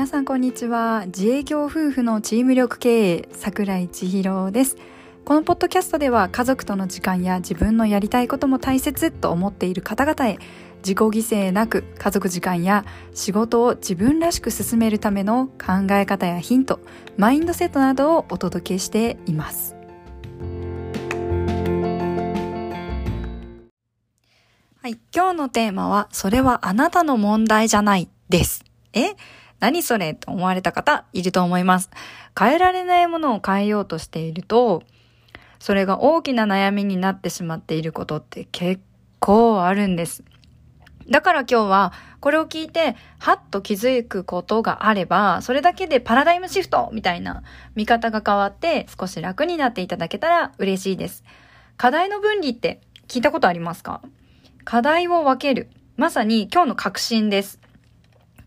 皆さんこんにちは。自営業夫婦のチーム力経営桜井千尋です。このポッドキャストでは家族との時間や自分のやりたいことも大切と思っている方々へ自己犠牲なく家族時間や仕事を自分らしく進めるための考え方やヒントマインドセットなどをお届けしています。はい、今日のテーマはそれはあなたの問題じゃないです。え？何それ？と思われた方いると思います。変えられないものを変えようとしていると、それが大きな悩みになってしまっていることって結構あるんです。だから今日はこれを聞いて、はっと気づくことがあれば、それだけでパラダイムシフトみたいな見方が変わって少し楽になっていただけたら嬉しいです。課題の分離って聞いたことありますか？課題を分ける。まさに今日の確信です。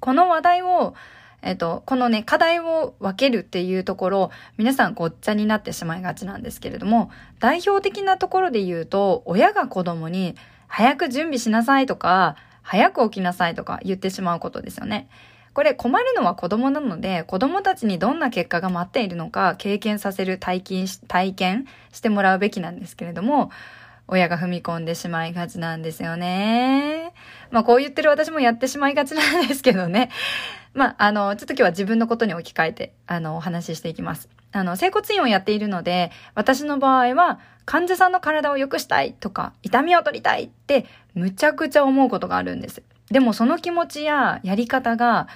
この話題を、えっと、このね、課題を分けるっていうところ、皆さんごっちゃになってしまいがちなんですけれども、代表的なところで言うと、親が子供に、早く準備しなさいとか、早く起きなさいとか言ってしまうことですよね。これ困るのは子供なので、子供たちにどんな結果が待っているのか経験させる体験し、体験してもらうべきなんですけれども、親が踏み込んでしまいがちなんですよね。まあこう言ってる私もやってしまいがちなんですけどね。まああの、ちょっと今日は自分のことに置き換えて、あの、お話ししていきます。あの、整骨院をやっているので、私の場合は患者さんの体を良くしたいとか、痛みを取りたいってむちゃくちゃ思うことがあるんです。でもその気持ちややり方が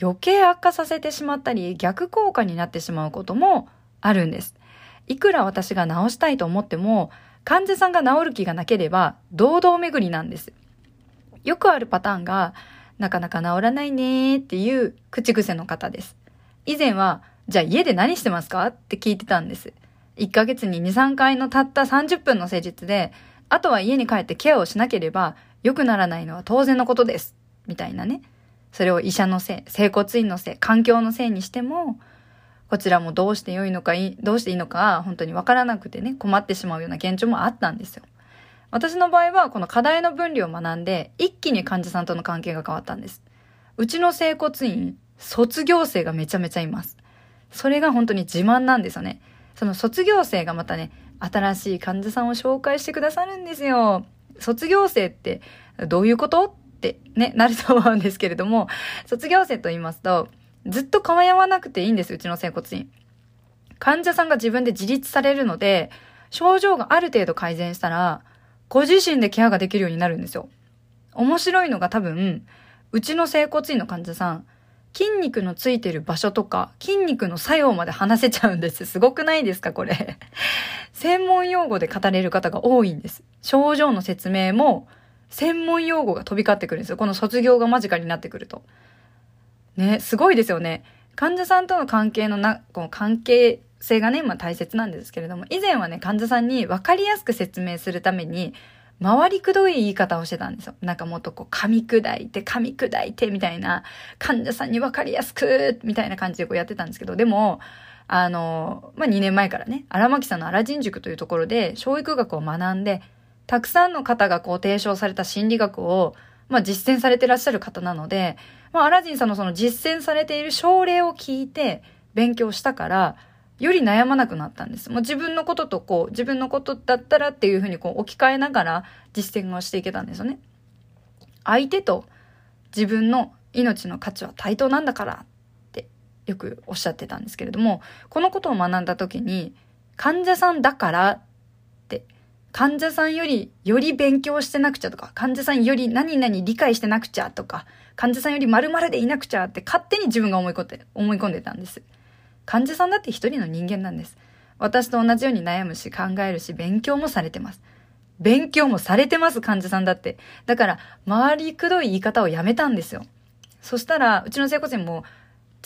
余計悪化させてしまったり、逆効果になってしまうこともあるんです。いくら私が治したいと思っても、患者さんが治る気がなければ、堂々巡りなんです。よくあるパターンが、なかなか治らないねっていう口癖の方です。以前は、じゃあ家で何してますか？って聞いてたんです。1ヶ月に2、3回のたった30分の施術で、あとは家に帰ってケアをしなければ良くならないのは当然のことです。みたいなね。それを医者のせい、整骨院のせい、環境のせいにしても、こちらもどうして良いのかい、どうしていいのか、本当にわからなくてね、困ってしまうような現状もあったんですよ。私の場合は、この課題の分離を学んで、一気に患者さんとの関係が変わったんです。うちの整骨院、卒業生がめちゃめちゃいます。それが本当に自慢なんですよね。その卒業生がまたね、新しい患者さんを紹介してくださるんですよ。卒業生ってどういうこと？ってね、なると思うんですけれども、卒業生と言いますと、ずっと構わなくていいんです、うちの整骨院。患者さんが自分で自立されるので、症状がある程度改善したら、ご自身でケアができるようになるんですよ。面白いのが多分、うちの整骨院の患者さん、筋肉のついてる場所とか、筋肉の作用まで話せちゃうんです。すごくないですか、これ。専門用語で語れる方が多いんです。症状の説明も、専門用語が飛び交ってくるんですよ。この卒業が間近になってくると。ね、すごいですよね。患者さんとの関係のな、この関係性がね、まあ大切なんですけれども、以前はね、患者さんに分かりやすく説明するために、回りくどい言い方をしてたんですよ。なんかもっとこう、噛み砕いて、噛み砕いて、みたいな、患者さんに分かりやすく、みたいな感じでこうやってたんですけど、でも、あの、まあ、2年前からね、荒牧さんの荒人塾というところで、教育学を学んで、たくさんの方がこう提唱された心理学を、まあ、実践されてらっしゃる方なので、まあ、アラジンさんのその実践されている症例を聞いて勉強したから、より悩まなくなったんです。もう自分のこととこう、自分のことだったらっていうふうにこう置き換えながら実践をしていけたんですよね。相手と自分の命の価値は対等なんだからってよくおっしゃってたんですけれども、このことを学んだ時に、患者さんだから患者さんよりより勉強してなくちゃとか、患者さんより何々理解してなくちゃとか、患者さんより〇〇でいなくちゃって勝手に自分が思い込んで、思い込んでたんです。患者さんだって一人の人間なんです。私と同じように悩むし考えるし勉強もされてます。勉強もされてます、患者さんだって。だから、周りくどい言い方をやめたんですよ。そしたら、うちの整骨院も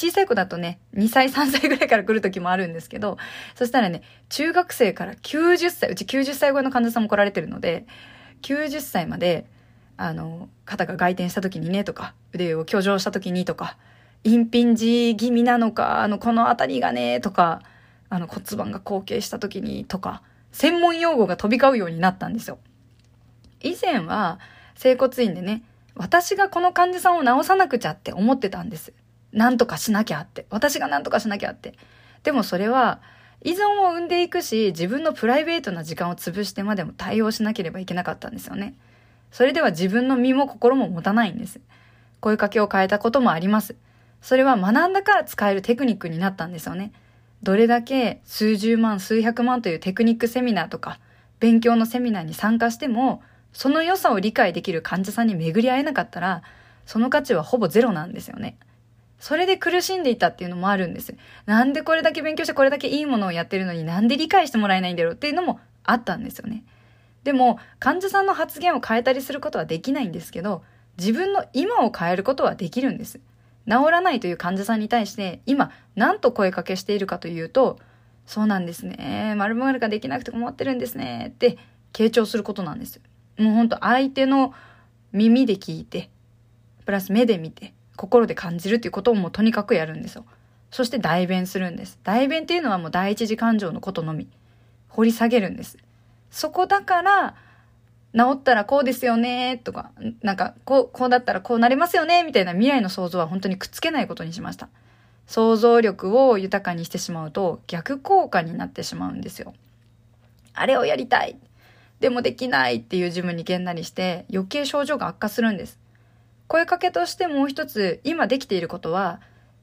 小さい子だとね、2歳、3歳ぐらいから来る時もあるんですけど、そしたらね、中学生から90歳、うち90歳超えの患者さんも来られてるので、90歳まで、あの、肩が外転した時にねとか、腕を挙上した時にとか、インピンジ気味なのか、あの、この辺りがねとか、あの骨盤が後傾した時にとか、専門用語が飛び交うようになったんですよ。以前は、整骨院でね、私がこの患者さんを治さなくちゃって思ってたんです。なんとかしなきゃって。私がなんとかしなきゃって。でもそれは、依存を生んでいくし、自分のプライベートな時間を潰してまでも対応しなければいけなかったんですよね。それでは自分の身も心も持たないんです。声かけを変えたこともあります。それは学んだから使えるテクニックになったんですよね。どれだけ数十万、数百万というテクニックセミナーとか、勉強のセミナーに参加しても、その良さを理解できる患者さんに巡り合えなかったら、その価値はほぼゼロなんですよね。それで苦しんでいたっていうのもあるんです。なんでこれだけ勉強してこれだけいいものをやってるのになんで理解してもらえないんだろうっていうのもあったんですよね。でも、患者さんの発言を変えたりすることはできないんですけど、自分の今を変えることはできるんです。治らないという患者さんに対して今何と声かけしているかというと、そうなんですね。〇〇ができなくて困ってるんですね。って傾聴することなんです。もうほんと相手の耳で聞いて、プラス目で見て、心で感じるっていうことをもうとにかくやるんですよ。そして代弁するんです。代弁っていうのはもう第一次感情のことのみ。掘り下げるんです。そこだから、治ったらこうですよねとか、なんか、こう、こうだったらこうなりますよねみたいな未来の想像は本当にくっつけないことにしました。想像力を豊かにしてしまうと逆効果になってしまうんですよ。あれをやりたいでもできないっていう自分にげんなりして余計症状が悪化するんです。声かけとしてもう一つ今できていることは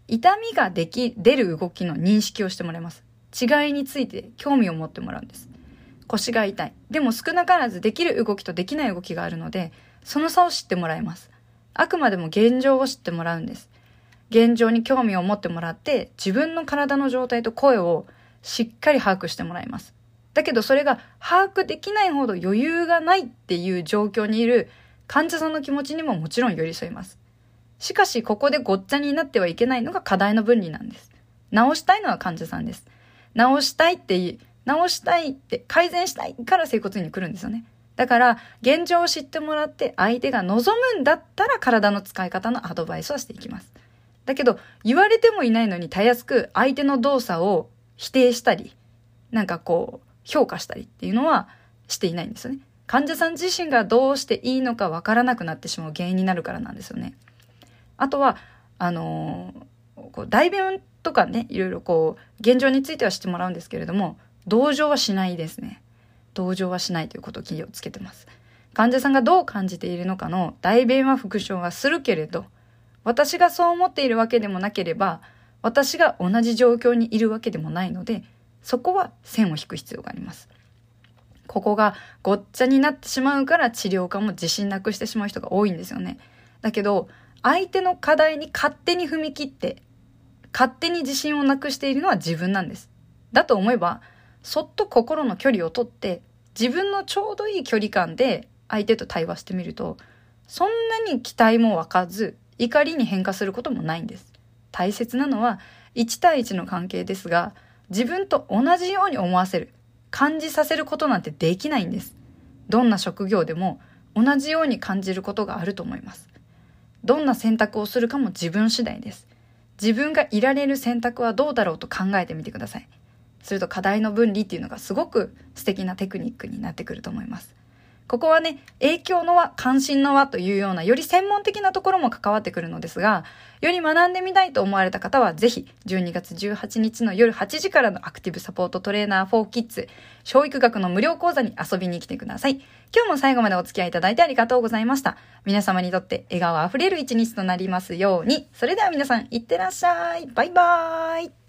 痛みができ、出る動きの認識をしてもらいます。違いについて興味を持ってもらうんです。腰が痛い。でも少なからずできる動きとできない動きがあるので、その差を知ってもらいます。あくまでも現状を知ってもらうんです。現状に興味を持ってもらって、自分の体の状態と声をしっかり把握してもらいます。だけどそれが把握できないほど余裕がないっていう状況にいる患者さんの気持ちにももちろん寄り添います。しかしここでごっちゃになってはいけないのが課題の分離なんです。直したいのは患者さんです。直したいって直したいって、改善したいから整骨院に来るんですよね。だから、現状を知ってもらって相手が望むんだったら体の使い方のアドバイスをしていきます。だけど、言われてもいないのにたやすく相手の動作を否定したり、なんかこう、評価したりっていうのはしていないんですよね。患者さん自身がどうしていいのかわからなくなってしまう原因になるからなんですよね。あとは、あのー、こう代弁とかね、いろいろこう、現状についてはしてもらうんですけれども、同情はしないですね。同情はしないということを気をつけてます。患者さんがどう感じているのかの代弁は復唱はするけれど、私がそう思っているわけでもなければ、私が同じ状況にいるわけでもないので、そこは線を引く必要があります。ここがごっちゃになってしまうから治療家も自信なくしてしまう人が多いんですよね。だけど、相手の課題に勝手に踏み切って、勝手に自信をなくしているのは自分なんです。だと思えば、そっと心の距離をとって自分のちょうどいい距離感で相手と対話してみるとそんなに期待も湧かず怒りに変化することもないんです大切なのは1対1の関係ですが自分と同じように思わせる感じさせることなんてできないんです。どんな職業でも同じように感じることがあると思います。どんな選択をするかも自分次第です。自分がいられる選択はどうだろうと考えてみてください。すると課題の分離っていうのがすごく素敵なテクニックになってくると思います。ここはね、影響の輪、関心の輪というような、より専門的なところも関わってくるのですが、より学んでみたいと思われた方は、ぜひ、12月18日の夜8時からのアクティブサポートトレーナー4キッズ、教育学の無料講座に遊びに来てください。今日も最後までお付き合いいただいてありがとうございました。皆様にとって笑顔あふれる一日となりますように。それでは皆さん、いってらっしゃい。バイバーイ。